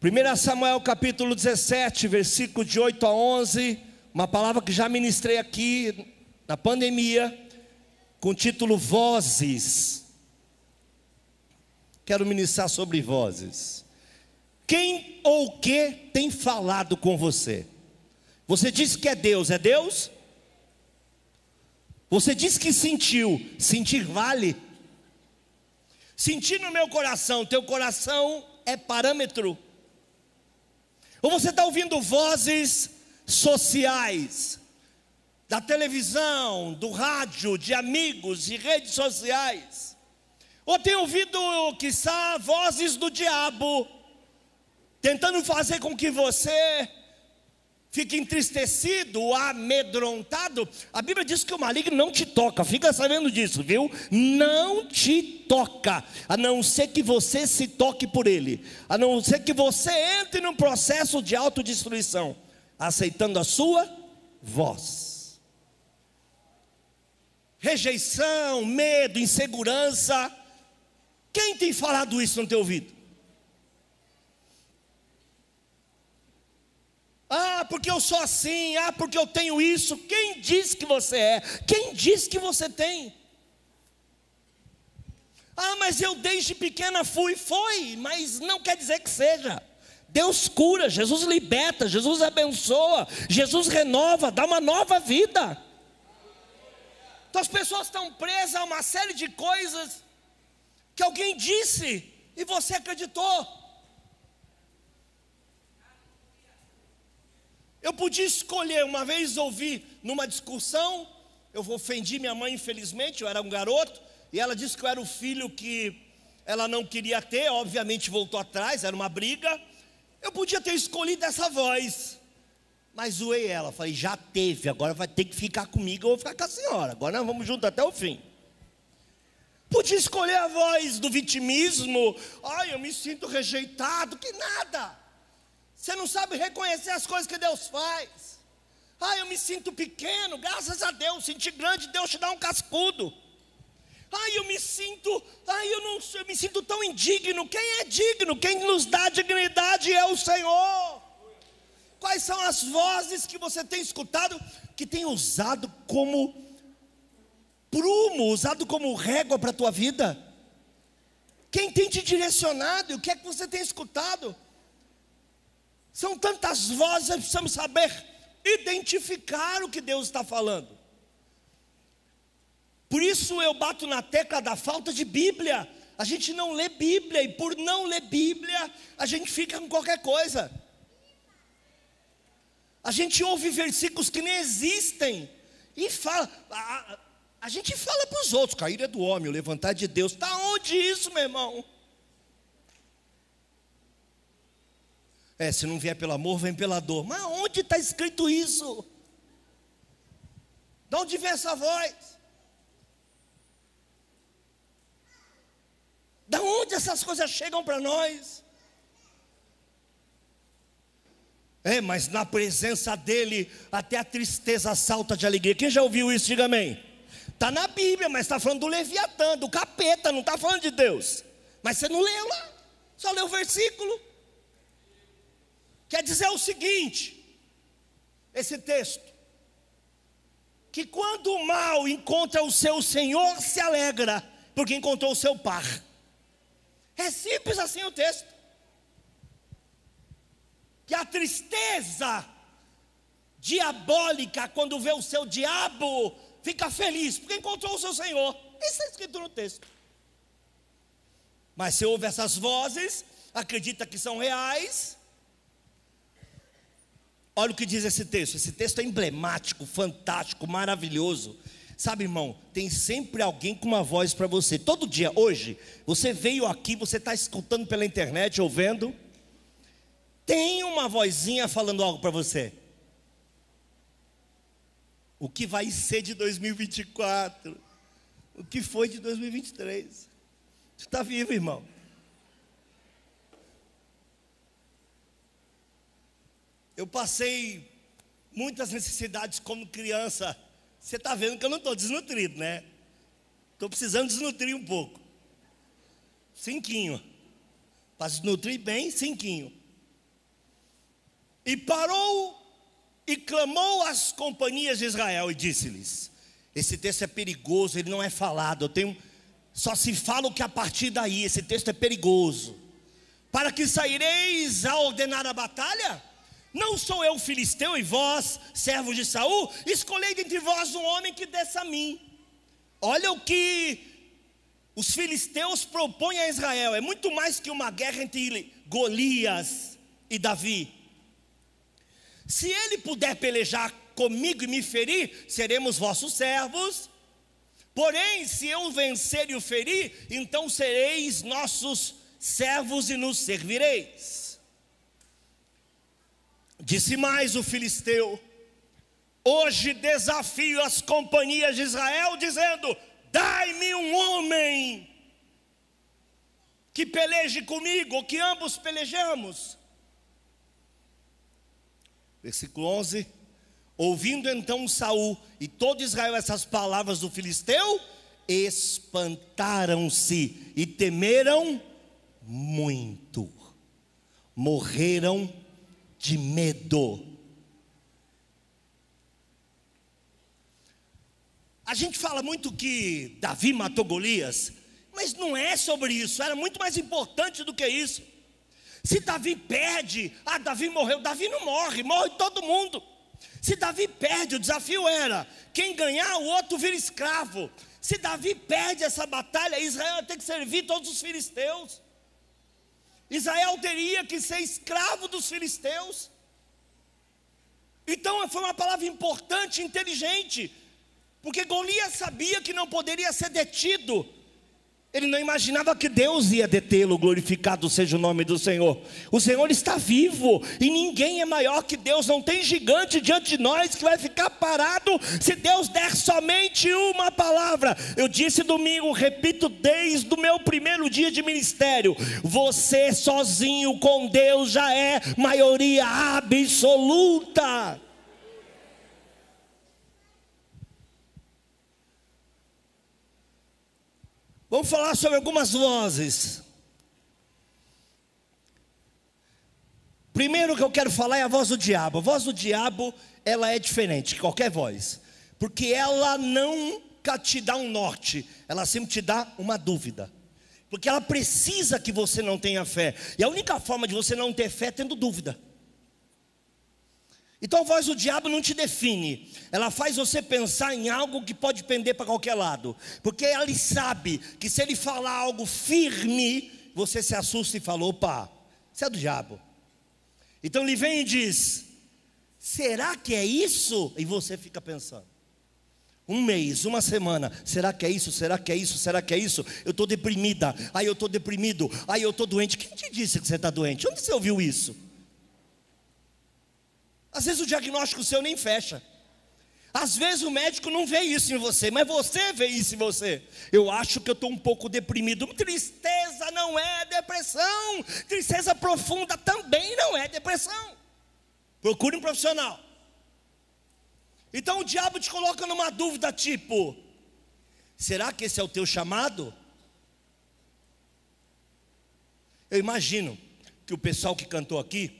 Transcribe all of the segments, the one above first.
1 Samuel capítulo 17, versículo de 8 a 11, uma palavra que já ministrei aqui na pandemia, com o título Vozes. Quero ministrar sobre vozes. Quem ou que tem falado com você? Você disse que é Deus, é Deus? Você disse que sentiu, sentir vale? Sentir no meu coração, teu coração é parâmetro ou você está ouvindo vozes sociais, da televisão, do rádio, de amigos, de redes sociais. Ou tem ouvido, quiçá, vozes do diabo, tentando fazer com que você fica entristecido, amedrontado, a Bíblia diz que o maligno não te toca, fica sabendo disso, viu? Não te toca, a não ser que você se toque por ele, a não ser que você entre num processo de autodestruição, aceitando a sua voz. Rejeição, medo, insegurança. Quem tem falado isso no teu ouvido? Ah, porque eu sou assim, ah, porque eu tenho isso. Quem diz que você é? Quem diz que você tem? Ah, mas eu desde pequena fui, foi, mas não quer dizer que seja. Deus cura, Jesus liberta, Jesus abençoa, Jesus renova, dá uma nova vida. Então as pessoas estão presas a uma série de coisas que alguém disse e você acreditou. Eu podia escolher, uma vez ouvi numa discussão, eu ofendi minha mãe, infelizmente, eu era um garoto, e ela disse que eu era o filho que ela não queria ter, obviamente voltou atrás, era uma briga. Eu podia ter escolhido essa voz, mas zoei ela, falei, já teve, agora vai ter que ficar comigo, eu vou ficar com a senhora, agora nós vamos juntos até o fim. Podia escolher a voz do vitimismo, ai, eu me sinto rejeitado, que nada. Você não sabe reconhecer as coisas que Deus faz. Ah, eu me sinto pequeno, graças a Deus, senti grande, Deus te dá um cascudo. Ai, eu me sinto, ai, eu não eu me sinto tão indigno. Quem é digno? Quem nos dá dignidade é o Senhor. Quais são as vozes que você tem escutado que tem usado como prumo, usado como régua para a tua vida? Quem tem te direcionado? O que é que você tem escutado? São tantas vozes, precisamos saber identificar o que Deus está falando. Por isso eu bato na tecla da falta de Bíblia. A gente não lê Bíblia, e por não ler Bíblia, a gente fica com qualquer coisa. A gente ouve versículos que nem existem, e fala, a, a gente fala para os outros, cair é do homem, o levantar de Deus. Está onde isso, meu irmão? É, se não vier pelo amor, vem pela dor. Mas onde está escrito isso? De onde vem essa voz? Da onde essas coisas chegam para nós? É, mas na presença dele, até a tristeza salta de alegria. Quem já ouviu isso, diga amém. Está na Bíblia, mas está falando do Leviatã, do capeta, não está falando de Deus. Mas você não leu lá, só leu o versículo. Quer dizer o seguinte, esse texto, que quando o mal encontra o seu senhor, se alegra, porque encontrou o seu par. É simples assim o texto. Que a tristeza diabólica, quando vê o seu diabo, fica feliz, porque encontrou o seu Senhor. Isso é escrito no texto. Mas se ouve essas vozes, acredita que são reais, Olha o que diz esse texto. Esse texto é emblemático, fantástico, maravilhoso. Sabe, irmão, tem sempre alguém com uma voz para você. Todo dia, hoje, você veio aqui, você está escutando pela internet, ouvindo. Tem uma vozinha falando algo para você. O que vai ser de 2024? O que foi de 2023? Você está vivo, irmão. Eu passei muitas necessidades como criança. Você está vendo que eu não estou desnutrido, né? Estou precisando desnutrir um pouco. Cinquinho. Para desnutrir bem, cinquinho. E parou e clamou às companhias de Israel e disse-lhes: Esse texto é perigoso, ele não é falado. Eu tenho só se fala o que a partir daí, esse texto é perigoso. Para que saireis a ordenar a batalha? Não sou eu filisteu e vós, servos de Saul? Escolhei dentre vós um homem que desça a mim. Olha o que os filisteus propõem a Israel. É muito mais que uma guerra entre Golias e Davi. Se ele puder pelejar comigo e me ferir, seremos vossos servos. Porém, se eu vencer e o ferir, então sereis nossos servos e nos servireis. Disse mais o filisteu: Hoje desafio as companhias de Israel, dizendo: Dai-me um homem que peleje comigo, que ambos pelejamos. Versículo 11. Ouvindo então Saul e todo Israel essas palavras do filisteu, espantaram-se e temeram muito. Morreram de medo. A gente fala muito que Davi matou Golias, mas não é sobre isso, era muito mais importante do que isso. Se Davi perde, ah, Davi morreu, Davi não morre, morre todo mundo. Se Davi perde, o desafio era: quem ganhar, o outro vira escravo. Se Davi perde essa batalha, Israel tem que servir todos os filisteus. Israel teria que ser escravo dos filisteus. Então foi uma palavra importante, inteligente. Porque Golias sabia que não poderia ser detido. Ele não imaginava que Deus ia detê-lo, glorificado seja o nome do Senhor. O Senhor está vivo e ninguém é maior que Deus, não tem gigante diante de nós que vai ficar parado se Deus der somente uma palavra. Eu disse domingo, repito desde o meu primeiro dia de ministério: você sozinho com Deus já é maioria absoluta. Vamos falar sobre algumas vozes. Primeiro que eu quero falar é a voz do diabo. A voz do diabo, ela é diferente de qualquer voz, porque ela nunca te dá um norte, ela sempre te dá uma dúvida. Porque ela precisa que você não tenha fé. E a única forma de você não ter fé é tendo dúvida. Então a voz do diabo não te define, ela faz você pensar em algo que pode pender para qualquer lado, porque ele sabe que se ele falar algo firme, você se assusta e fala: opa, isso é do diabo. Então ele vem e diz: será que é isso? E você fica pensando. Um mês, uma semana, será que é isso? Será que é isso? Será que é isso? Eu estou deprimida, aí eu estou deprimido, aí eu estou doente. Quem te disse que você está doente? Onde você ouviu isso? Às vezes o diagnóstico seu nem fecha. Às vezes o médico não vê isso em você, mas você vê isso em você. Eu acho que eu estou um pouco deprimido. Tristeza não é depressão. Tristeza profunda também não é depressão. Procure um profissional. Então o diabo te coloca numa dúvida tipo: será que esse é o teu chamado? Eu imagino que o pessoal que cantou aqui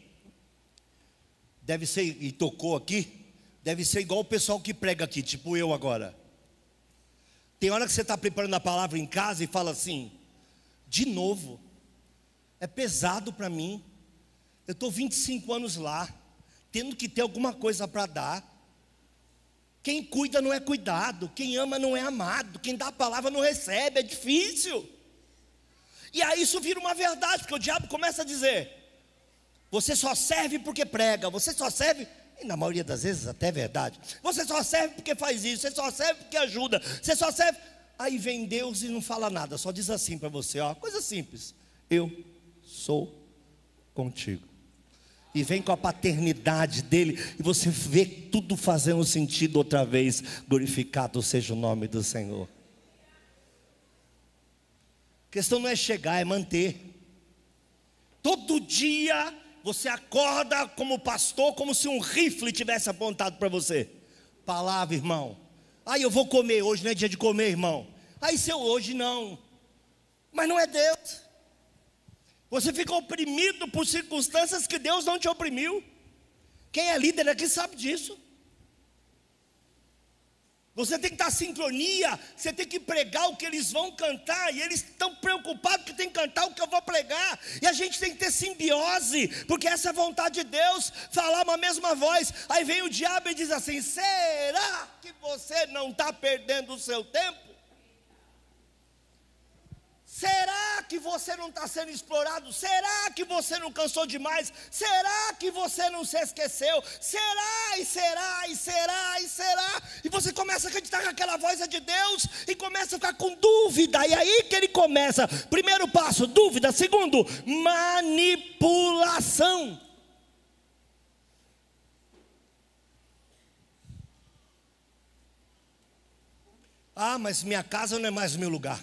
deve ser, e tocou aqui, deve ser igual o pessoal que prega aqui, tipo eu agora. Tem hora que você está preparando a palavra em casa e fala assim: de novo, é pesado para mim. Eu estou 25 anos lá, tendo que ter alguma coisa para dar. Quem cuida não é cuidado, quem ama não é amado, quem dá a palavra não recebe, é difícil. E aí isso vira uma verdade, porque o diabo começa a dizer: você só serve porque prega, você só serve, e na maioria das vezes até é verdade. Você só serve porque faz isso, você só serve porque ajuda, você só serve. Aí vem Deus e não fala nada, só diz assim para você, ó, coisa simples. Eu sou contigo. E vem com a paternidade dele, e você vê tudo fazendo sentido outra vez. Glorificado seja o nome do Senhor. A questão não é chegar, é manter. Todo dia você acorda como pastor, como se um rifle tivesse apontado para você. Palavra, irmão. Aí eu vou comer, hoje não é dia de comer, irmão. Aí seu hoje não. Mas não é Deus. Você fica oprimido por circunstâncias que Deus não te oprimiu. Quem é líder aqui sabe disso. Você tem que estar em sincronia, você tem que pregar o que eles vão cantar, e eles estão preocupados que tem que cantar o que eu vou pregar, e a gente tem que ter simbiose, porque essa é a vontade de Deus, falar uma mesma voz. Aí vem o diabo e diz assim: será que você não está perdendo o seu tempo? Será que você não está sendo explorado? Será que você não cansou demais? Será que você não se esqueceu? Será e será e será e será? E você começa a acreditar que aquela voz é de Deus e começa a ficar com dúvida. E aí que ele começa. Primeiro passo, dúvida. Segundo, manipulação. Ah, mas minha casa não é mais meu lugar.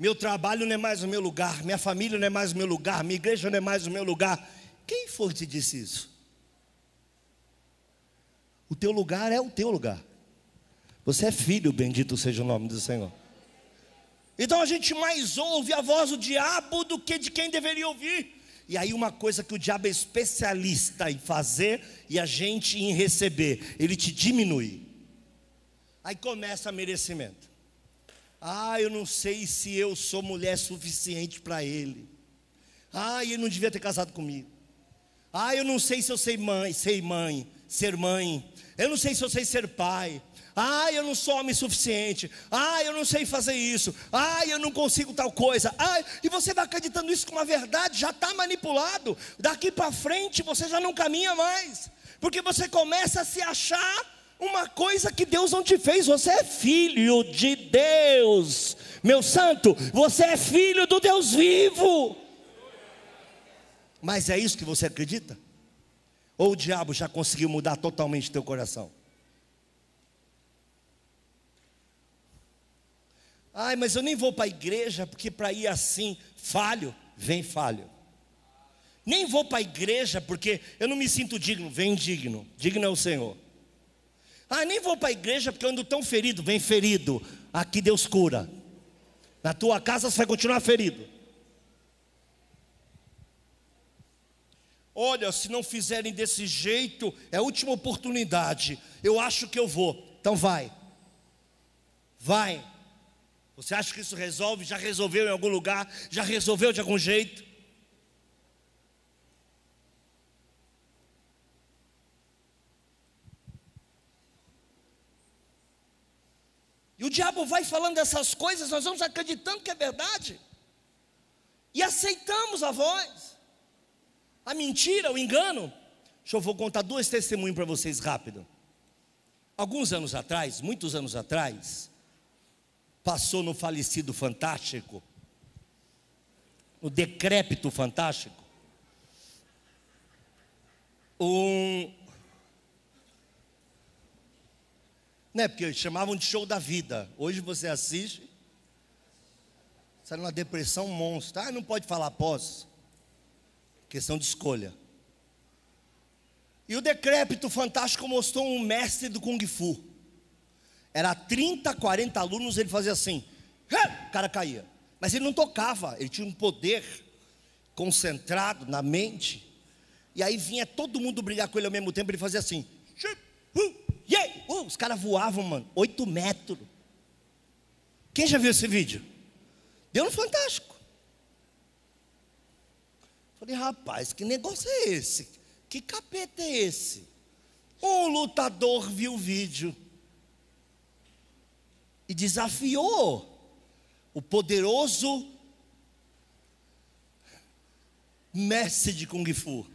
Meu trabalho não é mais o meu lugar, minha família não é mais o meu lugar, minha igreja não é mais o meu lugar. Quem foi que te disse isso? O teu lugar é o teu lugar. Você é filho, bendito seja o nome do Senhor. Então a gente mais ouve a voz do diabo do que de quem deveria ouvir. E aí, uma coisa que o diabo é especialista em fazer e a gente em receber, ele te diminui. Aí começa merecimento. Ah, eu não sei se eu sou mulher suficiente para ele. Ah, ele não devia ter casado comigo. Ah, eu não sei se eu sei mãe, sei mãe, ser mãe. Eu não sei se eu sei ser pai. Ah, eu não sou homem suficiente. Ah, eu não sei fazer isso. Ah, eu não consigo tal coisa. Ah, e você vai acreditando isso como uma verdade, já está manipulado. Daqui para frente você já não caminha mais. Porque você começa a se achar uma coisa que Deus não te fez, você é filho de Deus, meu santo, você é filho do Deus vivo. Mas é isso que você acredita? Ou o diabo já conseguiu mudar totalmente teu coração? Ai, mas eu nem vou para a igreja, porque para ir assim, falho, vem falho. Nem vou para a igreja, porque eu não me sinto digno, vem digno, digno é o Senhor. Ah, nem vou para a igreja porque eu ando tão ferido. Vem ferido. Aqui Deus cura. Na tua casa você vai continuar ferido. Olha, se não fizerem desse jeito, é a última oportunidade. Eu acho que eu vou. Então vai. Vai. Você acha que isso resolve? Já resolveu em algum lugar? Já resolveu de algum jeito? E o diabo vai falando essas coisas, nós vamos acreditando que é verdade. E aceitamos a voz. A mentira, o engano. Deixa eu vou contar dois testemunhos para vocês rápido. Alguns anos atrás, muitos anos atrás, passou no falecido Fantástico, no decrépito Fantástico, um, Né? Porque chamavam de show da vida. Hoje você assiste, sai numa depressão monstro. Ah, não pode falar após. Questão de escolha. E o decrépito fantástico mostrou um mestre do Kung Fu. Era 30, 40 alunos, ele fazia assim. O cara caía. Mas ele não tocava, ele tinha um poder concentrado na mente. E aí vinha todo mundo brigar com ele ao mesmo tempo, ele fazia assim. Yeah! Uh, os caras voavam, mano, oito metros. Quem já viu esse vídeo? Deu no Fantástico. Falei, rapaz, que negócio é esse? Que capeta é esse? Um lutador viu o vídeo e desafiou o poderoso mestre de Kung Fu.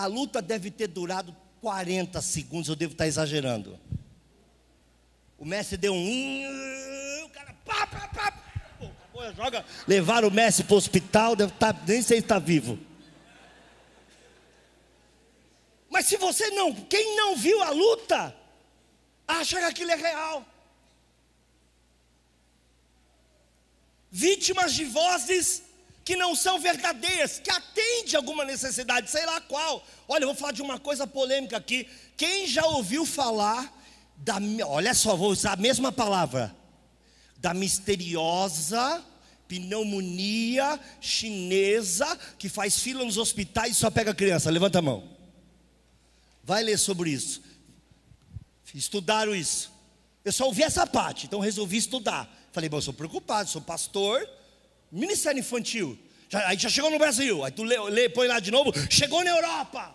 A luta deve ter durado 40 segundos, eu devo estar exagerando. O mestre deu um. O cara. Pá, pá, pá, pá, joga. Levaram o mestre para o hospital, deve estar, nem sei se está vivo. Mas se você não, quem não viu a luta, acha que aquilo é real. Vítimas de vozes que não são verdadeiras, que atende alguma necessidade, sei lá qual. Olha, eu vou falar de uma coisa polêmica aqui. Quem já ouviu falar da, olha só, vou usar a mesma palavra, da misteriosa Pneumonia chinesa que faz fila nos hospitais e só pega criança. Levanta a mão. Vai ler sobre isso. Estudaram isso. Eu só ouvi essa parte, então resolvi estudar. Falei, bom, eu sou preocupado, sou pastor, ministério infantil. Já, aí já chegou no Brasil, aí tu lê, lê, põe lá de novo, chegou na Europa.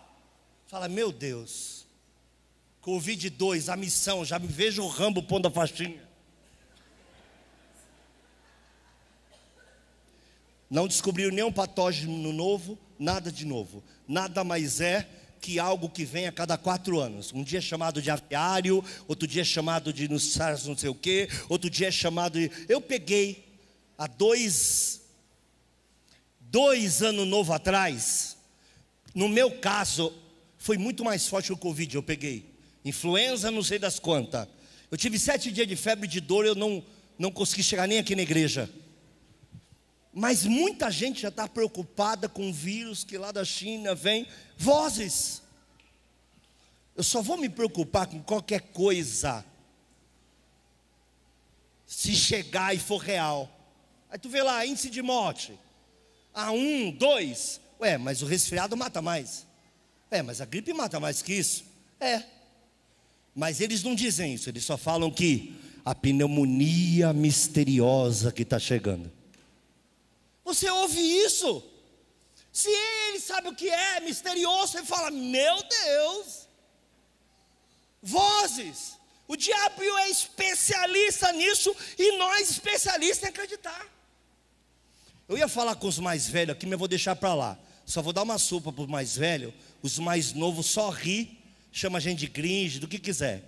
Fala, meu Deus, Covid-2, a missão, já me vejo o Rambo pondo a faixinha. Não descobriu nenhum patógeno novo, nada de novo. Nada mais é que algo que vem a cada quatro anos. Um dia é chamado de aviário, outro dia é chamado de no SARS não sei o quê, outro dia é chamado de. Eu peguei há dois, dois anos novo atrás, no meu caso, foi muito mais forte que o Covid, eu peguei. Influenza, não sei das quantas. Eu tive sete dias de febre de dor, eu não, não consegui chegar nem aqui na igreja. Mas muita gente já está preocupada com o vírus que lá da China vem. Vozes. Eu só vou me preocupar com qualquer coisa se chegar e for real. Aí tu vê lá, índice de morte. A um, dois. Ué, mas o resfriado mata mais. É, mas a gripe mata mais que isso. É. Mas eles não dizem isso, eles só falam que a pneumonia misteriosa que está chegando. Você ouve isso? Se ele sabe o que é misterioso, ele fala: Meu Deus, vozes. O diabo é especialista nisso e nós especialistas em acreditar. Eu ia falar com os mais velhos aqui, mas eu vou deixar para lá. Só vou dar uma sopa para os mais velhos. Os mais novos só ri, chama a gente de cringe, do que quiser.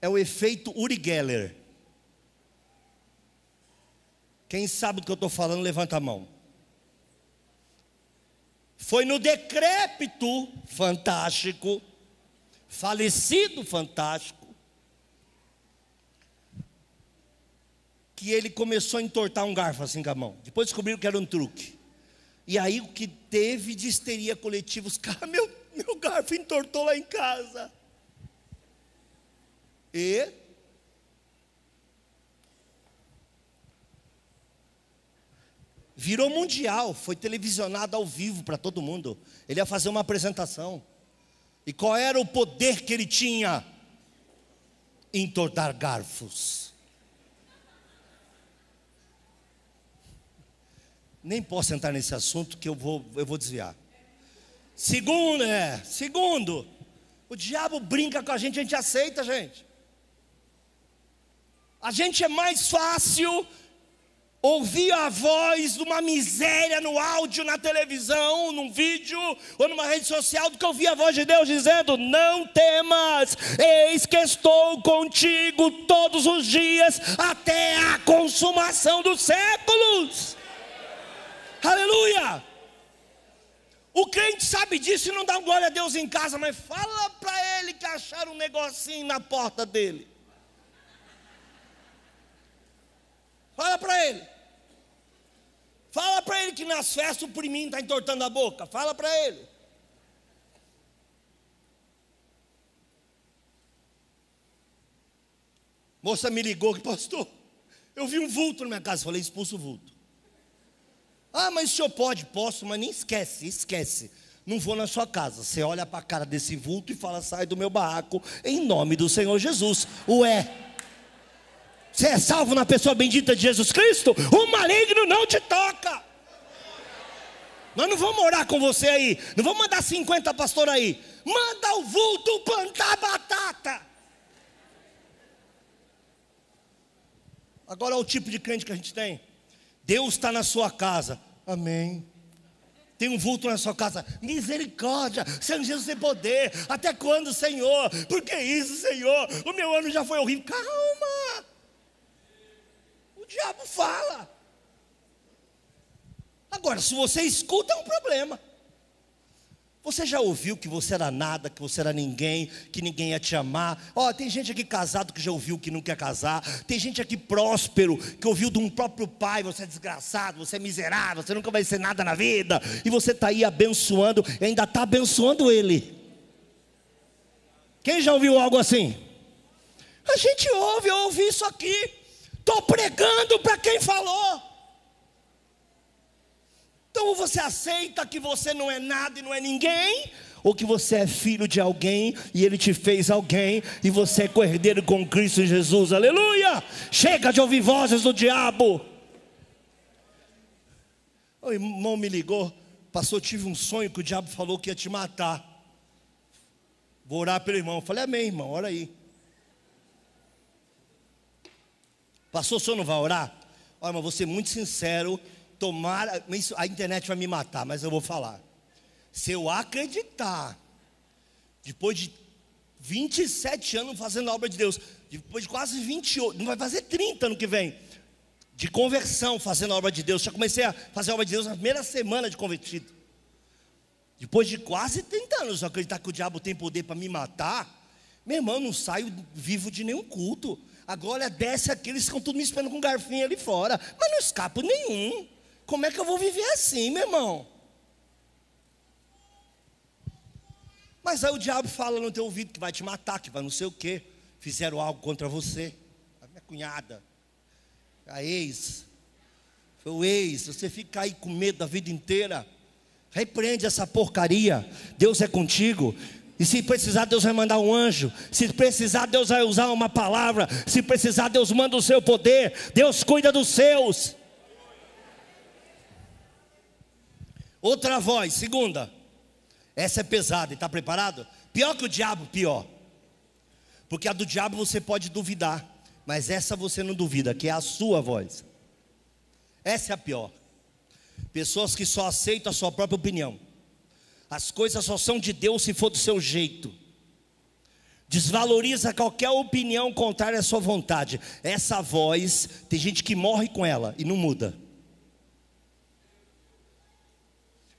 É o efeito Uri Geller. Quem sabe do que eu estou falando, levanta a mão. Foi no decrépito fantástico, falecido fantástico, que ele começou a entortar um garfo assim com a mão. Depois descobriram que era um truque. E aí o que teve de histeria coletiva, os caras, meu, meu garfo entortou lá em casa. E virou mundial, foi televisionado ao vivo para todo mundo. Ele ia fazer uma apresentação. E qual era o poder que ele tinha? Entortar garfos. Nem posso entrar nesse assunto que eu vou, eu vou desviar. Segundo, é, segundo, o diabo brinca com a gente, a gente aceita, gente. A gente é mais fácil ouvir a voz de uma miséria no áudio, na televisão, num vídeo ou numa rede social do que ouvir a voz de Deus dizendo: Não temas, eis que estou contigo todos os dias até a consumação dos séculos. Aleluia! O crente sabe disso e não dá glória a Deus em casa, mas fala para ele que acharam um negocinho na porta dele. Fala para ele. Fala para ele que nas festas o priminho está entortando a boca. Fala para ele. Moça me ligou que pastor, eu vi um vulto na minha casa. Falei, expulso o vulto. Ah, mas o senhor pode? Posso, mas nem esquece, esquece. Não vou na sua casa. Você olha para a cara desse vulto e fala: sai do meu barraco, em nome do Senhor Jesus. Ué. Você é salvo na pessoa bendita de Jesus Cristo? O maligno não te toca. Nós não vamos orar com você aí. Não vamos mandar 50 pastores aí. Manda o vulto plantar batata. Agora é o tipo de crente que a gente tem. Deus está na sua casa. Amém. Tem um vulto na sua casa. Misericórdia. Senhor Jesus tem poder. Até quando, Senhor? Por que isso, Senhor? O meu ano já foi horrível. Calma. O diabo fala. Agora, se você escuta, é um problema. Você já ouviu que você era nada, que você era ninguém, que ninguém ia te amar? Ó, oh, tem gente aqui casado que já ouviu que não quer casar. Tem gente aqui próspero que ouviu de um próprio pai: você é desgraçado, você é miserável, você nunca vai ser nada na vida. E você está aí abençoando, e ainda está abençoando ele. Quem já ouviu algo assim? A gente ouve, eu ouvi isso aqui. Estou pregando para quem falou. Então você aceita que você não é nada e não é ninguém, ou que você é filho de alguém e ele te fez alguém e você é cordeiro com Cristo Jesus. Aleluia! Chega de ouvir vozes do diabo. O irmão me ligou, passou, tive um sonho que o diabo falou que ia te matar. Vou orar pelo irmão. Eu falei, amém, irmão, ora aí. Pastor, o senhor não vai orar? Olha, mas vou ser muito sincero. Tomara, a internet vai me matar, mas eu vou falar. Se eu acreditar, depois de 27 anos fazendo a obra de Deus, depois de quase 28, não vai fazer 30 no que vem, de conversão fazendo a obra de Deus. Já comecei a fazer a obra de Deus na primeira semana de convertido. Depois de quase 30 anos, eu acreditar que o diabo tem poder para me matar, meu irmão, não saio vivo de nenhum culto. A glória desce aqui, eles ficam tudo me esperando com um garfinho ali fora, mas não escapo nenhum. Como é que eu vou viver assim, meu irmão? Mas aí o diabo fala no teu ouvido que vai te matar, que vai não sei o quê. Fizeram algo contra você. A minha cunhada, a ex, foi o ex. Você fica aí com medo da vida inteira. Repreende essa porcaria. Deus é contigo. E se precisar, Deus vai mandar um anjo. Se precisar, Deus vai usar uma palavra. Se precisar, Deus manda o seu poder. Deus cuida dos seus. Outra voz, segunda. Essa é pesada, está preparado? Pior que o diabo, pior. Porque a do diabo você pode duvidar, mas essa você não duvida, que é a sua voz. Essa é a pior. Pessoas que só aceitam a sua própria opinião. As coisas só são de Deus se for do seu jeito. Desvaloriza qualquer opinião contrária à sua vontade. Essa voz, tem gente que morre com ela e não muda.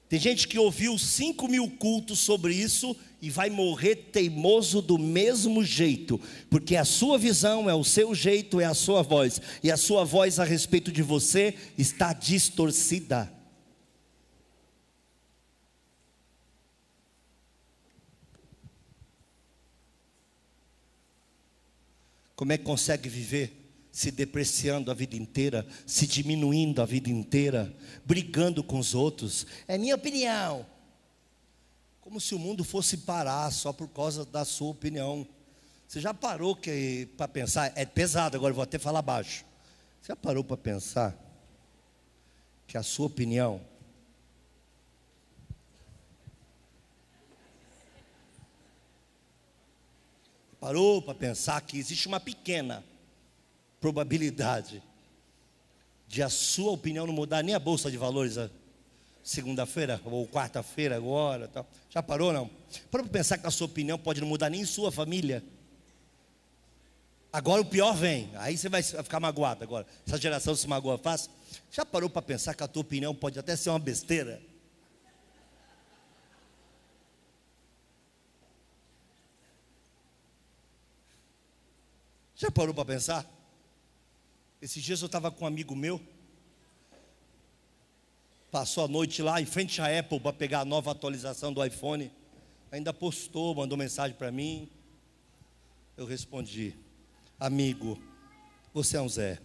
Tem gente que ouviu 5 mil cultos sobre isso e vai morrer teimoso do mesmo jeito, porque a sua visão é o seu jeito, é a sua voz, e a sua voz a respeito de você está distorcida. Como é que consegue viver? Se depreciando a vida inteira, se diminuindo a vida inteira, brigando com os outros. É minha opinião. Como se o mundo fosse parar só por causa da sua opinião. Você já parou para pensar? É pesado, agora vou até falar baixo. Você já parou para pensar que a sua opinião parou para pensar que existe uma pequena probabilidade de a sua opinião não mudar nem a bolsa de valores a segunda-feira ou quarta-feira agora, tal. Já parou não? Para pensar que a sua opinião pode não mudar nem em sua família. Agora o pior vem, aí você vai ficar magoado agora. Essa geração se magoa fácil. Já parou para pensar que a tua opinião pode até ser uma besteira? Já parou para pensar? Esses dias eu estava com um amigo meu, passou a noite lá em frente à Apple para pegar a nova atualização do iPhone. Ainda postou, mandou mensagem para mim. Eu respondi: Amigo, você é um Zé.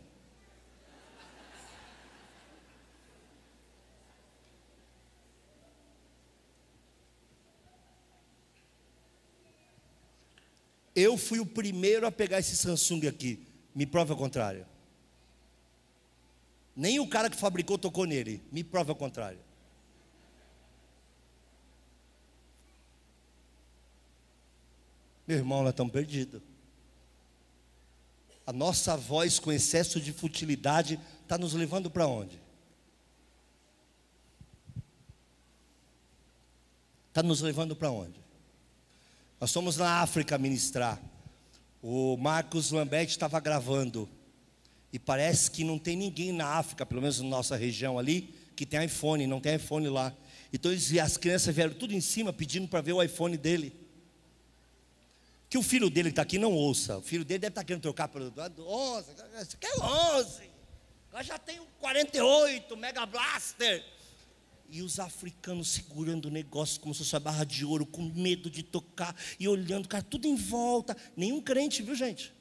Eu fui o primeiro a pegar esse Samsung aqui. Me prova o contrário. Nem o cara que fabricou tocou nele. Me prova o contrário. Meu irmão, nós estamos perdidos. A nossa voz com excesso de futilidade está nos levando para onde? Está nos levando para onde? Nós fomos na África ministrar. O Marcos Lambert estava gravando e parece que não tem ninguém na África, pelo menos na nossa região ali, que tem iPhone, não tem iPhone lá. Então as crianças vieram tudo em cima pedindo para ver o iPhone dele. Que o filho dele está aqui não ouça. O filho dele deve estar tá querendo trocar pelo 11, você quer 11. Agora já tem o 48, Mega Blaster. E os africanos segurando o negócio como se fosse a barra de ouro, com medo de tocar e olhando, cara, tudo em volta. Nenhum crente, viu gente?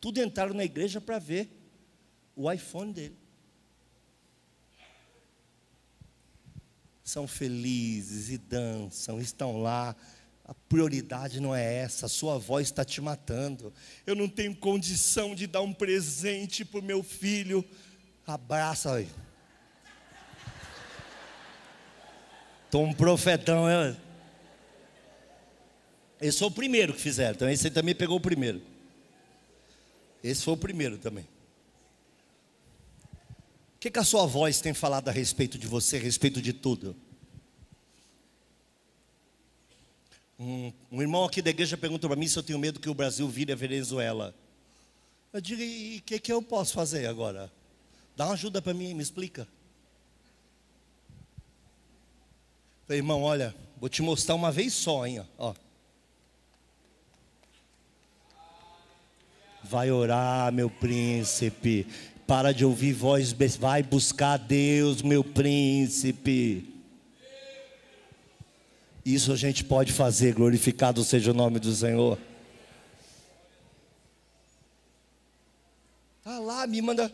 Tudo entraram na igreja para ver. O iPhone dele. São felizes e dançam, estão lá. A prioridade não é essa, a sua voz está te matando. Eu não tenho condição de dar um presente para o meu filho. Abraça aí. Estou um profetão. Eu... Esse foi o primeiro que fizeram. Então esse também pegou o primeiro. Esse foi o primeiro também. Que, que a sua voz tem falado a respeito de você, a respeito de tudo? Um, um irmão aqui da igreja perguntou para mim se eu tenho medo que o Brasil vire a Venezuela. Eu digo, e o que, que eu posso fazer agora? Dá uma ajuda para mim, me explica. Falei, irmão, olha, vou te mostrar uma vez só, hein? Ó. Vai orar, meu príncipe. Para de ouvir voz, vai buscar Deus, meu príncipe. Isso a gente pode fazer, glorificado seja o nome do Senhor. Tá lá, me manda.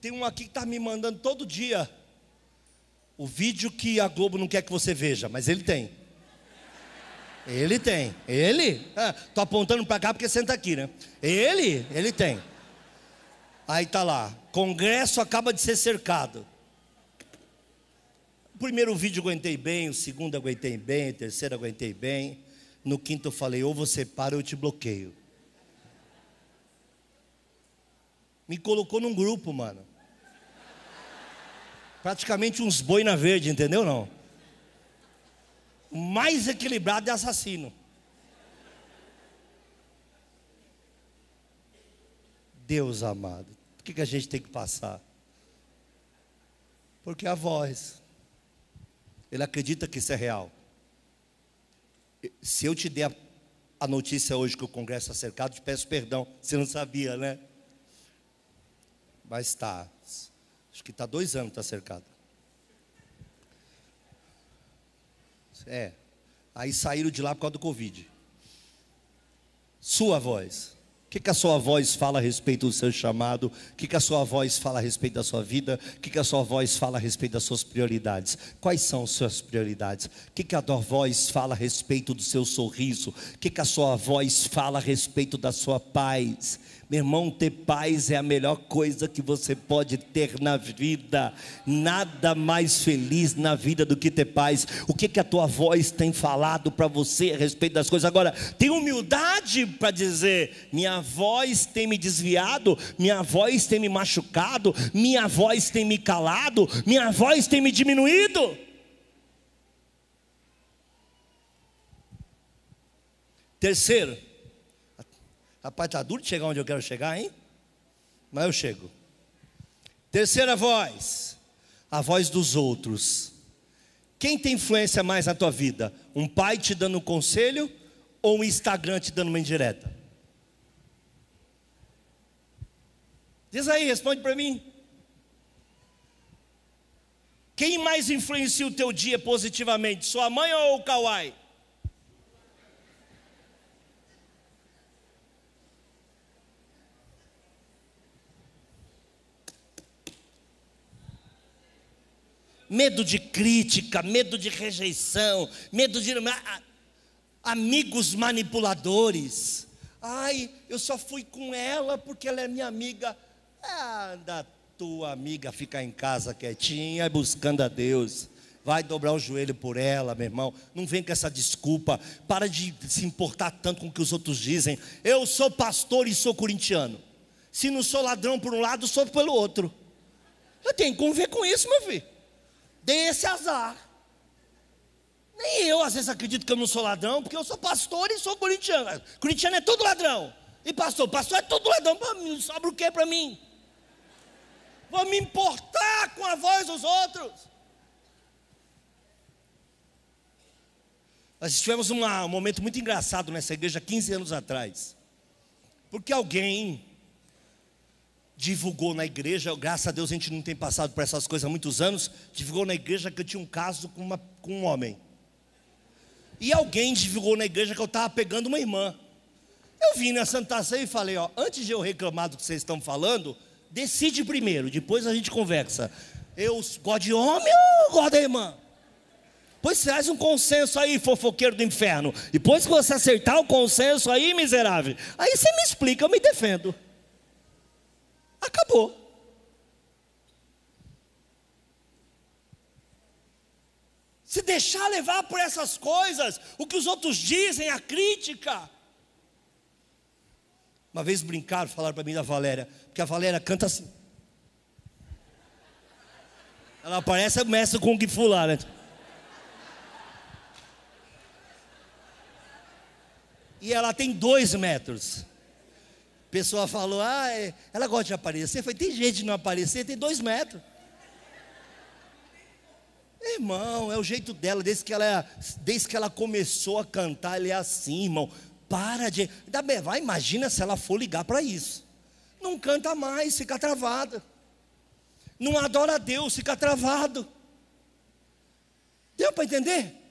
Tem um aqui que está me mandando todo dia. O vídeo que a Globo não quer que você veja, mas ele tem. Ele tem. Ele? Ah, tô apontando para cá porque senta aqui, né? Ele? Ele tem. Aí tá lá. Congresso acaba de ser cercado. O primeiro vídeo aguentei bem, o segundo aguentei bem, o terceiro aguentei bem. No quinto eu falei: ou você para ou eu te bloqueio. Me colocou num grupo, mano. Praticamente uns boi na verde, entendeu não? mais equilibrado é assassino. Deus amado, o que, que a gente tem que passar? Porque a voz, ele acredita que isso é real. Se eu te der a, notícia hoje que o Congresso está cercado, te peço perdão, você não sabia, né? Mas está, acho que está dois anos está cercado. É. Aí saíram de lá por causa do Covid. Sua voz. O que, que a sua voz fala a respeito do seu chamado? O que, que a sua voz fala a respeito da sua vida? O que, que a sua voz fala a respeito das suas prioridades? Quais são as suas prioridades? O que, que a sua voz fala a respeito do seu sorriso? O que, que a sua voz fala a respeito da sua paz? Meu irmão, ter paz é a melhor coisa que você pode ter na vida. Nada mais feliz na vida do que ter paz. O que que a tua voz tem falado para você a respeito das coisas? Agora, tem humildade para dizer: minha voz tem me desviado, minha voz tem me machucado, minha voz tem me calado, minha voz tem me diminuído. Terceiro, Rapaz, está duro de chegar onde eu quero chegar, hein? Mas eu chego. Terceira voz, a voz dos outros. Quem tem influência mais na tua vida? Um pai te dando um conselho ou um Instagram te dando uma indireta? Diz aí, responde para mim. Quem mais influencia o teu dia positivamente? Sua mãe ou o Kawai? Medo de crítica, medo de rejeição, medo de amigos manipuladores. Ai, eu só fui com ela porque ela é minha amiga. Anda, tua amiga ficar em casa quietinha, buscando a Deus. Vai dobrar o joelho por ela, meu irmão. Não vem com essa desculpa. Para de se importar tanto com o que os outros dizem. Eu sou pastor e sou corintiano. Se não sou ladrão por um lado, sou pelo outro. Eu tenho que conviver com isso, meu filho. Dei esse azar. Nem eu, às vezes, acredito que eu não sou ladrão, porque eu sou pastor e sou corintiano. Corintiano é todo ladrão. E pastor, pastor é todo ladrão. Sobra o que para mim? Vou me importar com a voz dos outros. Nós tivemos uma, um momento muito engraçado nessa igreja 15 anos atrás. Porque alguém divulgou na igreja, graças a Deus a gente não tem passado por essas coisas há muitos anos, divulgou na igreja que eu tinha um caso com, uma, com um homem. E alguém divulgou na igreja que eu estava pegando uma irmã. Eu vim na Santa Ceia e falei, ó, antes de eu reclamar do que vocês estão falando, Decide primeiro, depois a gente conversa. Eu gosto de homem ou gosto da irmã? Pois faz um consenso aí, fofoqueiro do inferno. Depois que você acertar o consenso aí, miserável, aí você me explica, eu me defendo. Se deixar levar por essas coisas, o que os outros dizem, a crítica. Uma vez brincaram, falaram para mim da Valéria, porque a Valéria canta assim. Ela parece a mestre com o Fu lá, né? E ela tem dois metros. Pessoa falou, ah, é, ela gosta de aparecer. Foi, tem gente de não aparecer, tem dois metros. Irmão, é o jeito dela, desde que ela, desde que ela começou a cantar, ele é assim, irmão. Para de. Vai, imagina se ela for ligar para isso. Não canta mais, fica travada. Não adora a Deus, fica travado. Deu para entender?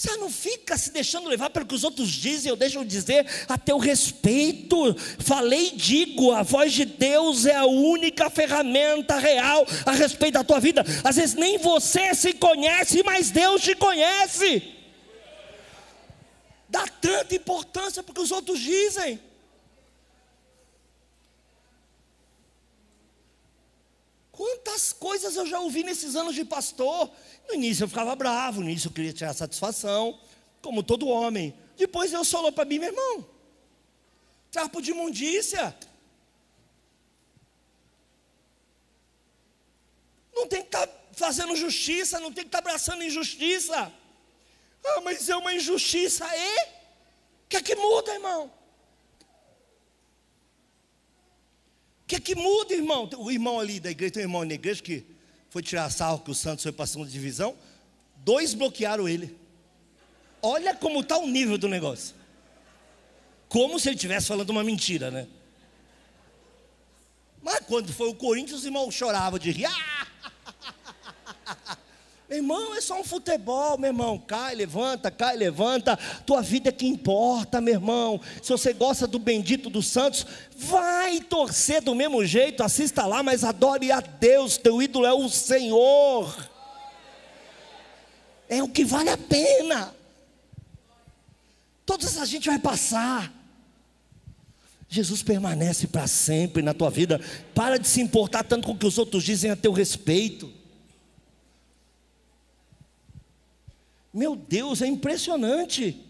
Você não fica se deixando levar pelo que os outros dizem, eu deixo dizer a teu respeito. Falei e digo, a voz de Deus é a única ferramenta real a respeito da tua vida. Às vezes nem você se conhece, mas Deus te conhece. Dá tanta importância porque os outros dizem. Quantas coisas eu já ouvi nesses anos de pastor. No início eu ficava bravo, no início eu queria tirar satisfação, como todo homem. Depois Deus falou para mim, meu irmão, trapo de imundícia. Não tem que estar tá fazendo justiça, não tem que estar tá abraçando injustiça. Ah, mas é uma injustiça, e? O que é que muda, irmão? Que é que muda, irmão? O irmão ali da igreja, tem um irmão na igreja que foi tirar sarro que o Santos foi para a segunda divisão. Dois bloquearam ele. Olha como está o nível do negócio. Como se ele estivesse falando uma mentira, né? Mas quando foi o Corinthians, os irmãos choravam de rir. Ah! Meu irmão, é só um futebol, meu irmão. Cai, levanta, cai, levanta. Tua vida é que importa, meu irmão. Se você gosta do bendito dos santos, vai torcer do mesmo jeito, assista lá, mas adore a Deus. Teu ídolo é o Senhor. É o que vale a pena. Toda essa gente vai passar. Jesus permanece para sempre na tua vida. Para de se importar tanto com o que os outros dizem a teu respeito. Meu Deus, é impressionante.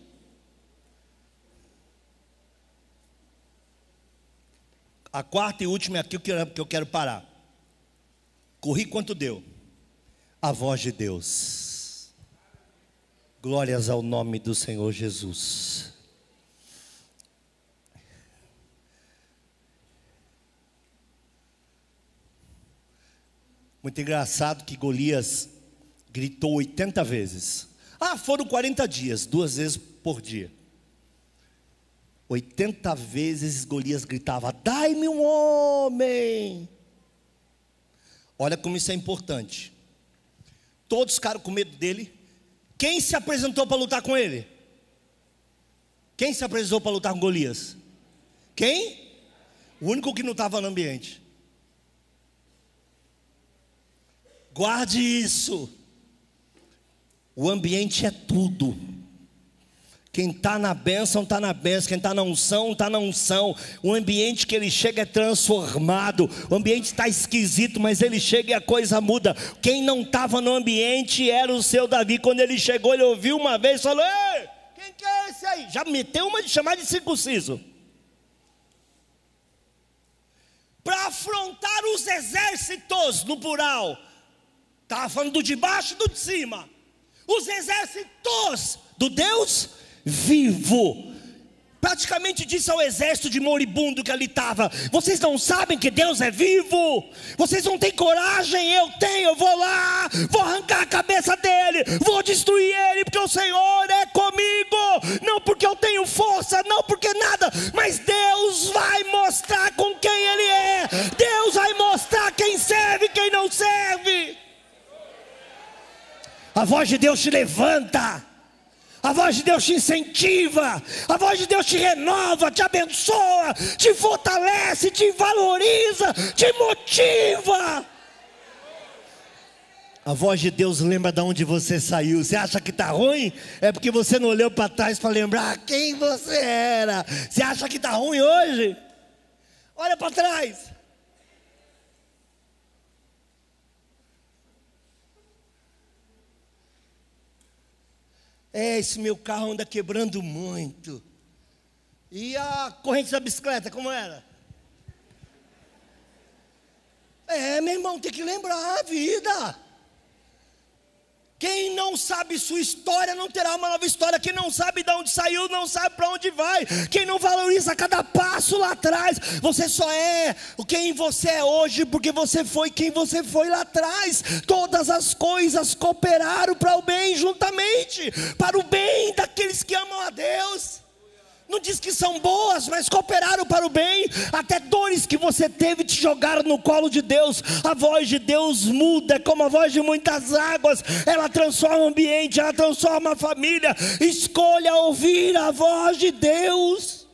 A quarta e última é aqui que eu quero parar. Corri quanto deu? A voz de Deus. Glórias ao nome do Senhor Jesus. Muito engraçado que Golias gritou 80 vezes. Ah, foram 40 dias, duas vezes por dia. 80 vezes Golias gritava: Dai-me um homem. Olha como isso é importante. Todos ficaram com medo dele. Quem se apresentou para lutar com ele? Quem se apresentou para lutar com Golias? Quem? O único que não estava no ambiente. Guarde isso. O ambiente é tudo. Quem está na bênção, está na bênção. Quem está na unção, está na unção. O ambiente que ele chega é transformado. O ambiente está esquisito, mas ele chega e a coisa muda. Quem não estava no ambiente era o seu Davi. Quando ele chegou, ele ouviu uma vez e falou: Ei, quem que é esse aí? Já meteu uma de chamar de circunciso. Para afrontar os exércitos no plural. Estava falando do de baixo e do de cima os exércitos do Deus vivo. Praticamente disse ao exército de moribundo que ali estava: Vocês não sabem que Deus é vivo? Vocês não têm coragem? Eu tenho, eu vou lá, vou arrancar a cabeça dele, vou destruir ele, porque o Senhor é comigo. Não porque eu tenho força, não porque nada, mas Deus vai mostrar com quem Ele é. Deus vai mostrar quem serve e quem não serve. A voz de Deus te levanta. A voz de Deus te incentiva, a voz de Deus te renova, te abençoa, te fortalece, te valoriza, te motiva. A voz de Deus lembra de onde você saiu. Você acha que está ruim? É porque você não olhou para trás para lembrar quem você era. Você acha que está ruim hoje? Olha para trás. É, esse meu carro anda quebrando muito. E a corrente da bicicleta, como era? É, meu irmão, tem que lembrar a vida. Quem não sabe sua história não terá uma nova história. Quem não sabe de onde saiu, não sabe para onde vai. Quem não valoriza cada passo lá atrás, você só é quem você é hoje, porque você foi quem você foi lá atrás. Todas as coisas cooperaram para o bem juntamente, para o bem daqueles que amam a Deus. Não diz que são boas, mas cooperaram para o bem. Até dores que você teve te jogaram no colo de Deus. A voz de Deus muda, é como a voz de muitas águas. Ela transforma o ambiente, ela transforma a família. Escolha ouvir a voz de Deus.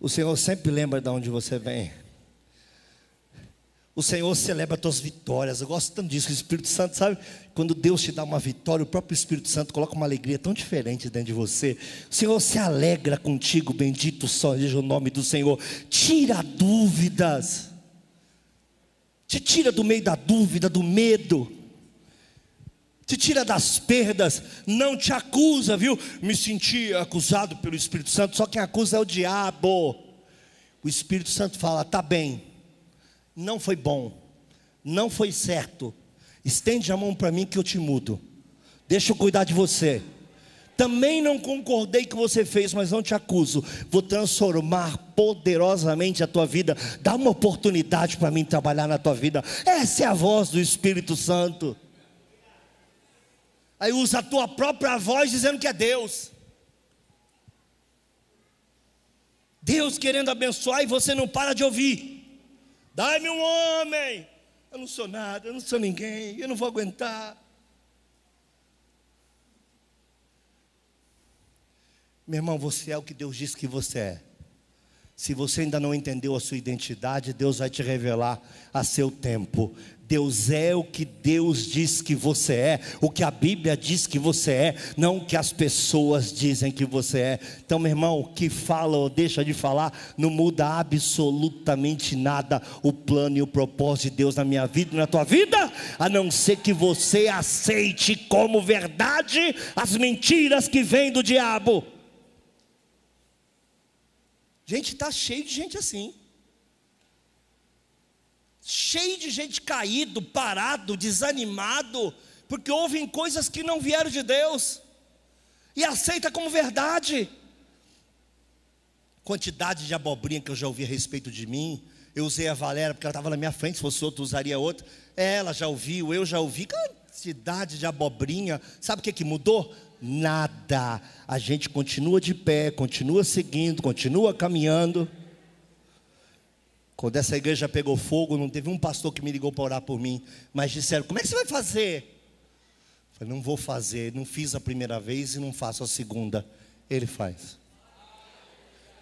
O Senhor sempre lembra de onde você vem. O Senhor celebra as tuas vitórias. Eu gosto tanto disso. O Espírito Santo, sabe? Quando Deus te dá uma vitória, o próprio Espírito Santo coloca uma alegria tão diferente dentro de você. O Senhor se alegra contigo. Bendito seja o nome do Senhor. Tira dúvidas. Te tira do meio da dúvida, do medo. Te tira das perdas. Não te acusa, viu? Me senti acusado pelo Espírito Santo. Só quem acusa é o diabo. O Espírito Santo fala: tá bem não foi bom, não foi certo. Estende a mão para mim que eu te mudo. Deixa eu cuidar de você. Também não concordei com o que você fez, mas não te acuso. Vou transformar poderosamente a tua vida. Dá uma oportunidade para mim trabalhar na tua vida. Essa é a voz do Espírito Santo. Aí usa a tua própria voz dizendo que é Deus. Deus querendo abençoar e você não para de ouvir. Dai-me um homem. Eu não sou nada, eu não sou ninguém, eu não vou aguentar. Meu irmão, você é o que Deus diz que você é. Se você ainda não entendeu a sua identidade, Deus vai te revelar a seu tempo. Deus é o que Deus diz que você é, o que a Bíblia diz que você é, não o que as pessoas dizem que você é. Então, meu irmão, o que fala ou deixa de falar não muda absolutamente nada o plano e o propósito de Deus na minha vida e na tua vida, a não ser que você aceite como verdade as mentiras que vêm do diabo. Gente, está cheio de gente assim cheio de gente caído, parado, desanimado, porque ouvem coisas que não vieram de Deus e aceita como verdade. Quantidade de abobrinha que eu já ouvi a respeito de mim. Eu usei a Valéria porque ela estava na minha frente, se fosse outro, usaria outra. Ela já ouviu, eu já ouvi. Quantidade de abobrinha. Sabe o que, que mudou? Nada. A gente continua de pé, continua seguindo, continua caminhando. Quando essa igreja pegou fogo, não teve um pastor que me ligou para orar por mim, mas disseram: Como é que você vai fazer? Eu falei: Não vou fazer, não fiz a primeira vez e não faço a segunda. Ele faz.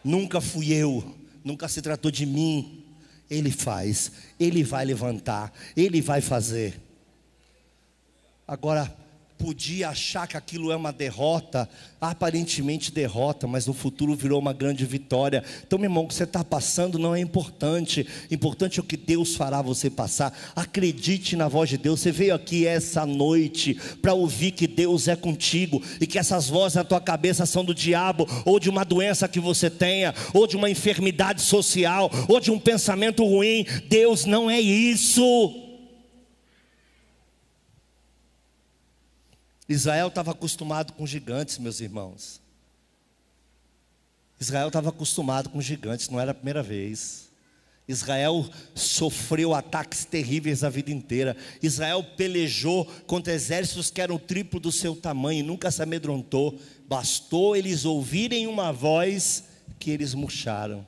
Nunca fui eu, nunca se tratou de mim. Ele faz, ele vai levantar, ele vai fazer. Agora, podia achar que aquilo é uma derrota, aparentemente derrota, mas no futuro virou uma grande vitória. Então, meu irmão, o que você está passando não é importante, importante é o que Deus fará você passar. Acredite na voz de Deus. Você veio aqui essa noite para ouvir que Deus é contigo e que essas vozes na tua cabeça são do diabo, ou de uma doença que você tenha, ou de uma enfermidade social, ou de um pensamento ruim. Deus não é isso. Israel estava acostumado com gigantes, meus irmãos. Israel estava acostumado com gigantes, não era a primeira vez. Israel sofreu ataques terríveis a vida inteira. Israel pelejou contra exércitos que eram o triplo do seu tamanho, nunca se amedrontou. Bastou eles ouvirem uma voz que eles murcharam.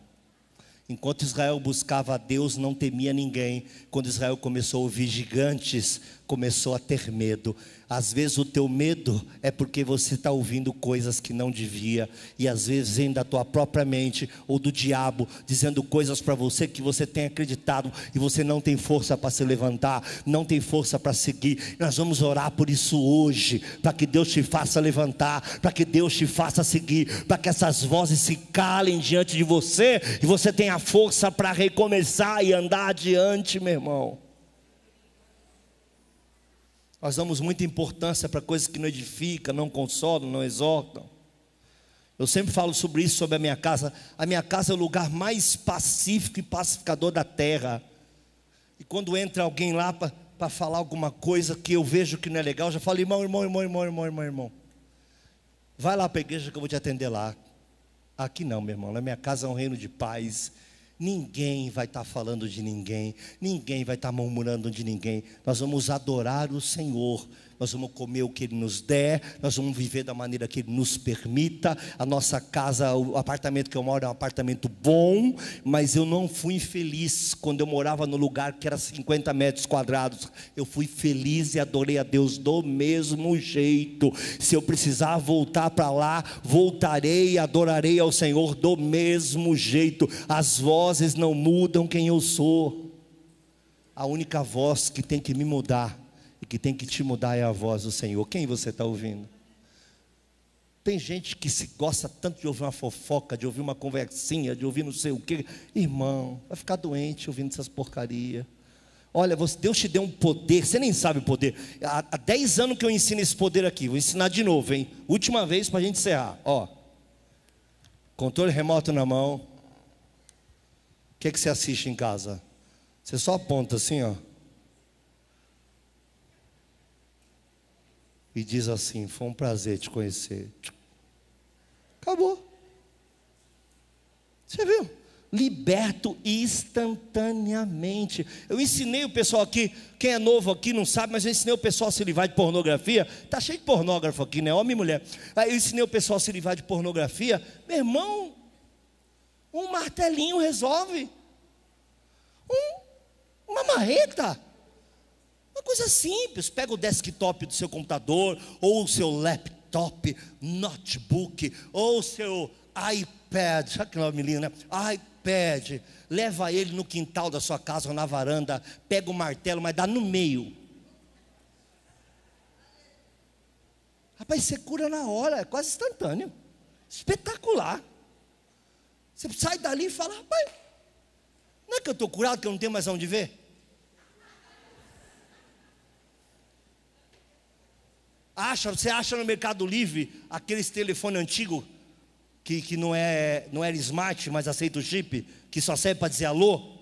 Enquanto Israel buscava a Deus, não temia ninguém. Quando Israel começou a ouvir gigantes, começou a ter medo. Às vezes o teu medo é porque você está ouvindo coisas que não devia, e às vezes vem da tua própria mente ou do diabo dizendo coisas para você que você tem acreditado e você não tem força para se levantar, não tem força para seguir. Nós vamos orar por isso hoje, para que Deus te faça levantar, para que Deus te faça seguir, para que essas vozes se calem diante de você e você tenha força para recomeçar e andar adiante, meu irmão. Nós damos muita importância para coisas que não edificam, não consolam, não exortam. Eu sempre falo sobre isso, sobre a minha casa. A minha casa é o lugar mais pacífico e pacificador da terra. E quando entra alguém lá para falar alguma coisa que eu vejo que não é legal, eu já falo, irmão, irmão, irmão, irmão, irmão, irmão, irmão. Vai lá para a igreja que eu vou te atender lá. Aqui não, meu irmão. Na minha casa é um reino de paz Ninguém vai estar tá falando de ninguém, ninguém vai estar tá murmurando de ninguém. Nós vamos adorar o Senhor nós vamos comer o que Ele nos der, nós vamos viver da maneira que Ele nos permita. A nossa casa, o apartamento que eu moro é um apartamento bom, mas eu não fui feliz quando eu morava no lugar que era 50 metros quadrados. Eu fui feliz e adorei a Deus do mesmo jeito. Se eu precisar voltar para lá, voltarei e adorarei ao Senhor do mesmo jeito. As vozes não mudam quem eu sou. A única voz que tem que me mudar e que tem que te mudar é a voz do Senhor. Quem você está ouvindo? Tem gente que se gosta tanto de ouvir uma fofoca, de ouvir uma conversinha, de ouvir não sei o quê. Irmão, vai ficar doente ouvindo essas porcarias. Olha, Deus te deu um poder, você nem sabe o poder. Há, há 10 anos que eu ensino esse poder aqui, vou ensinar de novo, hein? Última vez para a gente encerrar. Ó, controle remoto na mão. O que, é que você assiste em casa? Você só aponta assim, ó. E diz assim: Foi um prazer te conhecer. Acabou. Você viu? Liberto instantaneamente. Eu ensinei o pessoal aqui, quem é novo aqui não sabe, mas eu ensinei o pessoal a se livrar de pornografia. Tá cheio de pornógrafo aqui, né? Homem e mulher. Aí eu ensinei o pessoal a se livrar de pornografia. Meu irmão, um martelinho resolve. Um, uma marreta. Uma coisa simples, pega o desktop do seu computador, ou o seu laptop, notebook, ou o seu iPad, sabe que nome lindo, né? iPad, leva ele no quintal da sua casa ou na varanda, pega o martelo, mas dá no meio. Rapaz, você cura na hora, é quase instantâneo. Espetacular. Você sai dali e fala, rapaz, não é que eu estou curado, que eu não tenho mais onde ver? Acha, você acha no Mercado Livre aqueles telefone antigo que, que não é não era smart, mas aceita o chip, que só serve para dizer alô?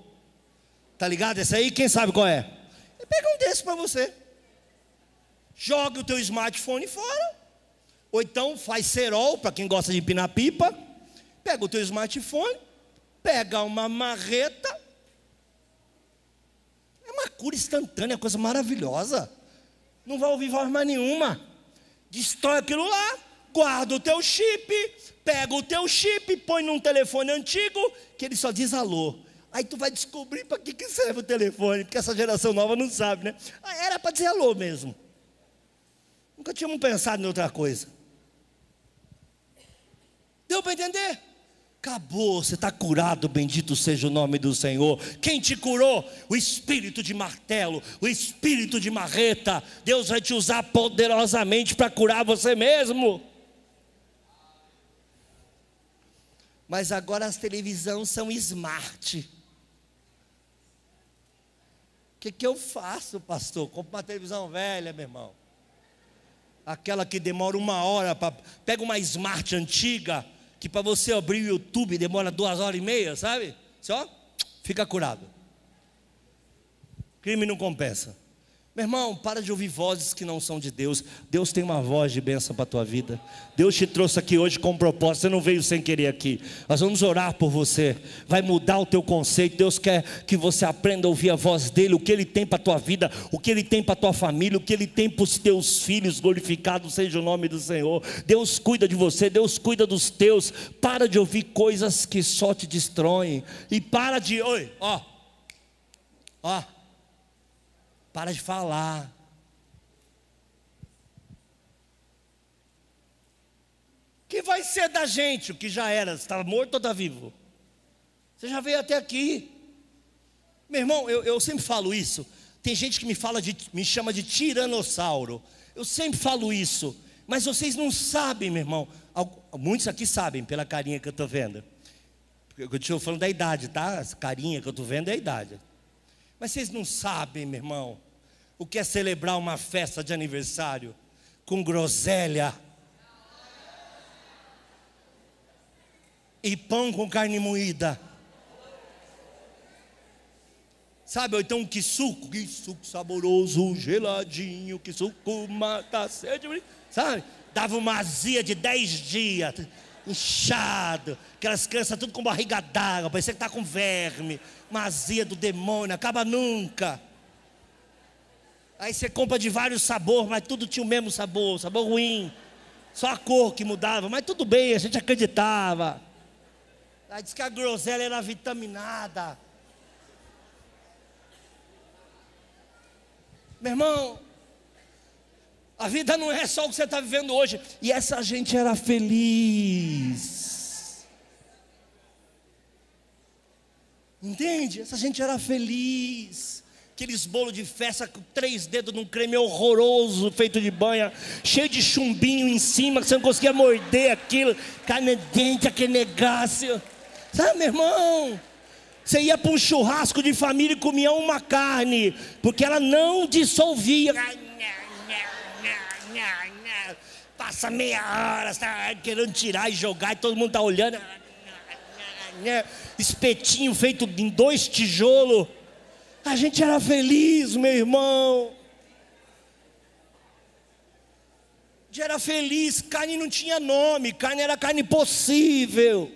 Tá ligado? Esse aí, quem sabe qual é? Pega um desses para você. Joga o teu smartphone fora. Ou então faz cerol, para quem gosta de empinar pipa. Pega o teu smartphone, pega uma marreta. É uma cura instantânea, coisa maravilhosa não vai ouvir voz mais nenhuma. Destrói aquilo lá, guarda o teu chip, pega o teu chip, põe num telefone antigo, que ele só diz alô. Aí tu vai descobrir para que, que serve o telefone, porque essa geração nova não sabe, né? Ah, era para dizer alô mesmo. Nunca tínhamos pensado em outra coisa. Deu para entender? Acabou, você está curado, bendito seja o nome do Senhor. Quem te curou? O espírito de martelo, o espírito de marreta. Deus vai te usar poderosamente para curar você mesmo. Mas agora as televisões são smart. O que, que eu faço, pastor? Compro uma televisão velha, meu irmão. Aquela que demora uma hora para. Pega uma smart antiga que para você abrir o YouTube demora duas horas e meia, sabe? Só fica curado. Crime não compensa. Meu irmão, para de ouvir vozes que não são de Deus. Deus tem uma voz de bênção para a tua vida. Deus te trouxe aqui hoje com um propósito. Você não veio sem querer aqui. Nós vamos orar por você. Vai mudar o teu conceito. Deus quer que você aprenda a ouvir a voz dele, o que ele tem para a tua vida, o que ele tem para a tua família, o que ele tem para os teus filhos. Glorificado seja o nome do Senhor. Deus cuida de você, Deus cuida dos teus. Para de ouvir coisas que só te destroem. E para de. Oi, ó. Ó. Para de falar. O que vai ser da gente? O que já era? Estava morto ou está vivo? Você já veio até aqui. Meu irmão, eu, eu sempre falo isso. Tem gente que me fala de, me chama de tiranossauro. Eu sempre falo isso. Mas vocês não sabem, meu irmão. Muitos aqui sabem pela carinha que eu estou vendo. Eu estou falando da idade, tá? Essa carinha que eu estou vendo é a idade. Mas vocês não sabem, meu irmão, o que é celebrar uma festa de aniversário com groselha e pão com carne moída. Sabe, ou então que suco, que suco saboroso, geladinho, que suco mata sede, sabe? Dava uma azia de dez dias, inchado, aquelas crianças tudo com barriga d'água, parecia que tá com verme, uma azia do demônio, acaba nunca. Aí você compra de vários sabores, mas tudo tinha o mesmo sabor, sabor ruim. Só a cor que mudava, mas tudo bem, a gente acreditava. Aí diz que a groselha era vitaminada. Meu irmão, a vida não é só o que você está vivendo hoje. E essa gente era feliz. Entende? Essa gente era feliz. Aqueles bolos de festa com três dedos num creme horroroso, feito de banha, cheio de chumbinho em cima, que você não conseguia morder aquilo, carne dente, aquele negócio. Sabe, meu irmão? Você ia para um churrasco de família e comia uma carne, porque ela não dissolvia. Passa meia hora, está querendo tirar e jogar, e todo mundo está olhando. Espetinho feito em dois tijolos. A gente era feliz, meu irmão. A gente era feliz, carne não tinha nome, carne era carne possível.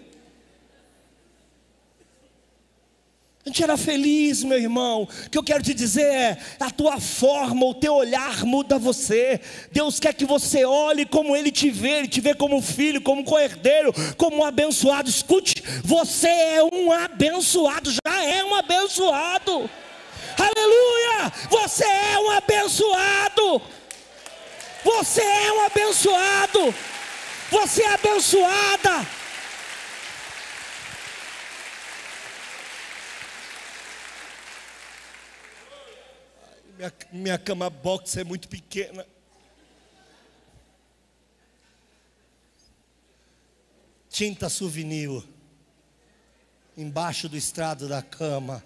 A gente era feliz, meu irmão. O que eu quero te dizer é: a tua forma, o teu olhar muda você. Deus quer que você olhe como Ele te vê, Ele te vê como filho, como co-herdeiro, como um abençoado. Escute, você é um abençoado, já é um abençoado. Aleluia! Você é um abençoado. Você é um abençoado. Você é abençoada. Minha, cama box é muito pequena. Tinta souvenir embaixo do estrado da cama,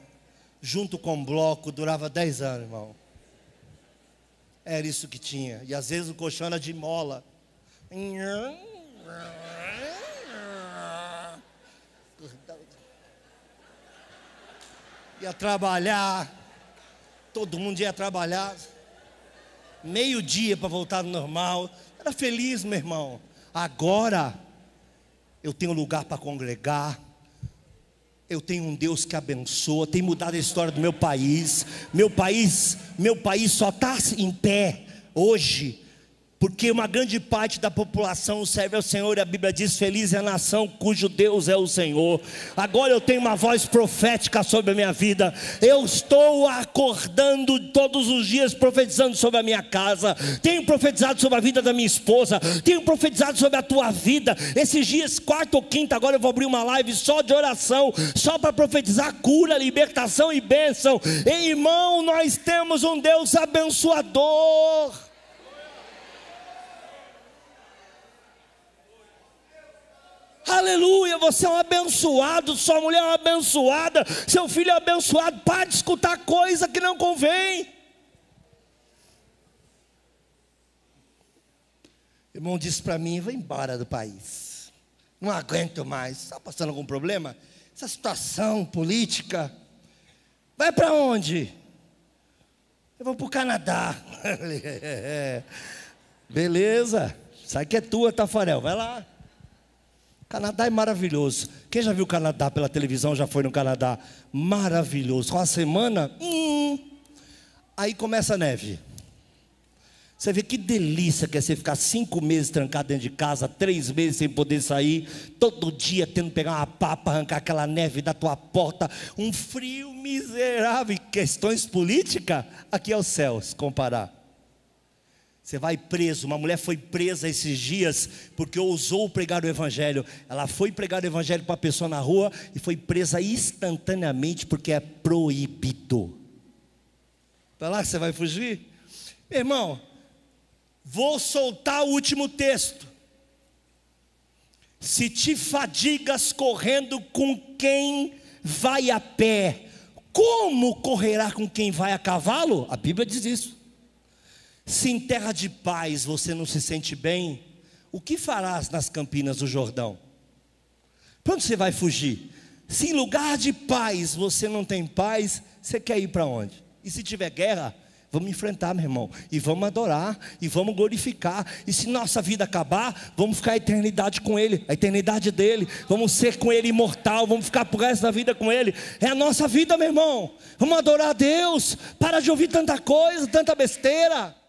junto com bloco, durava 10 anos, irmão. Era isso que tinha. E às vezes o colchão era de mola. Ia trabalhar todo mundo ia trabalhar, meio-dia para voltar no normal. Era feliz, meu irmão. Agora, eu tenho lugar para congregar. Eu tenho um Deus que abençoa, tem mudado a história do meu país. Meu país, meu país só está em pé hoje porque uma grande parte da população serve ao Senhor, e a Bíblia diz: Feliz é a nação cujo Deus é o Senhor. Agora eu tenho uma voz profética sobre a minha vida, eu estou acordando todos os dias profetizando sobre a minha casa, tenho profetizado sobre a vida da minha esposa, tenho profetizado sobre a tua vida. Esses dias, quarta ou quinta, agora eu vou abrir uma live só de oração, só para profetizar cura, libertação e bênção. Irmão, nós temos um Deus abençoador. Aleluia, você é um abençoado, sua mulher é uma abençoada, seu filho é abençoado. Para de escutar coisa que não convém. O irmão disse para mim: vai embora do país. Não aguento mais. Está passando algum problema? Essa situação política. Vai para onde? Eu vou para o Canadá. Beleza. Sai que é tua, Tafarel. Vai lá. Canadá é maravilhoso. Quem já viu o Canadá pela televisão já foi no Canadá? Maravilhoso. Com a semana, hum, aí começa a neve. Você vê que delícia que é você ficar cinco meses trancado dentro de casa, três meses sem poder sair, todo dia tendo que pegar uma papa, arrancar aquela neve da tua porta, um frio miserável. E questões políticas, aqui é o céu, se comparar. Você vai preso. Uma mulher foi presa esses dias porque ousou pregar o Evangelho. Ela foi pregar o Evangelho para a pessoa na rua e foi presa instantaneamente porque é proibido. Para lá que você vai fugir? Meu irmão, Vou soltar o último texto. Se te fadigas correndo com quem vai a pé, como correrá com quem vai a cavalo? A Bíblia diz isso. Se em terra de paz você não se sente bem, o que farás nas campinas do Jordão? Para onde você vai fugir? Se em lugar de paz você não tem paz, você quer ir para onde? E se tiver guerra, Vamos enfrentar, meu irmão, e vamos adorar, e vamos glorificar. E se nossa vida acabar, vamos ficar a eternidade com Ele, a eternidade dele. Vamos ser com Ele imortal, vamos ficar por resto da vida com Ele. É a nossa vida, meu irmão. Vamos adorar a Deus. Para de ouvir tanta coisa, tanta besteira.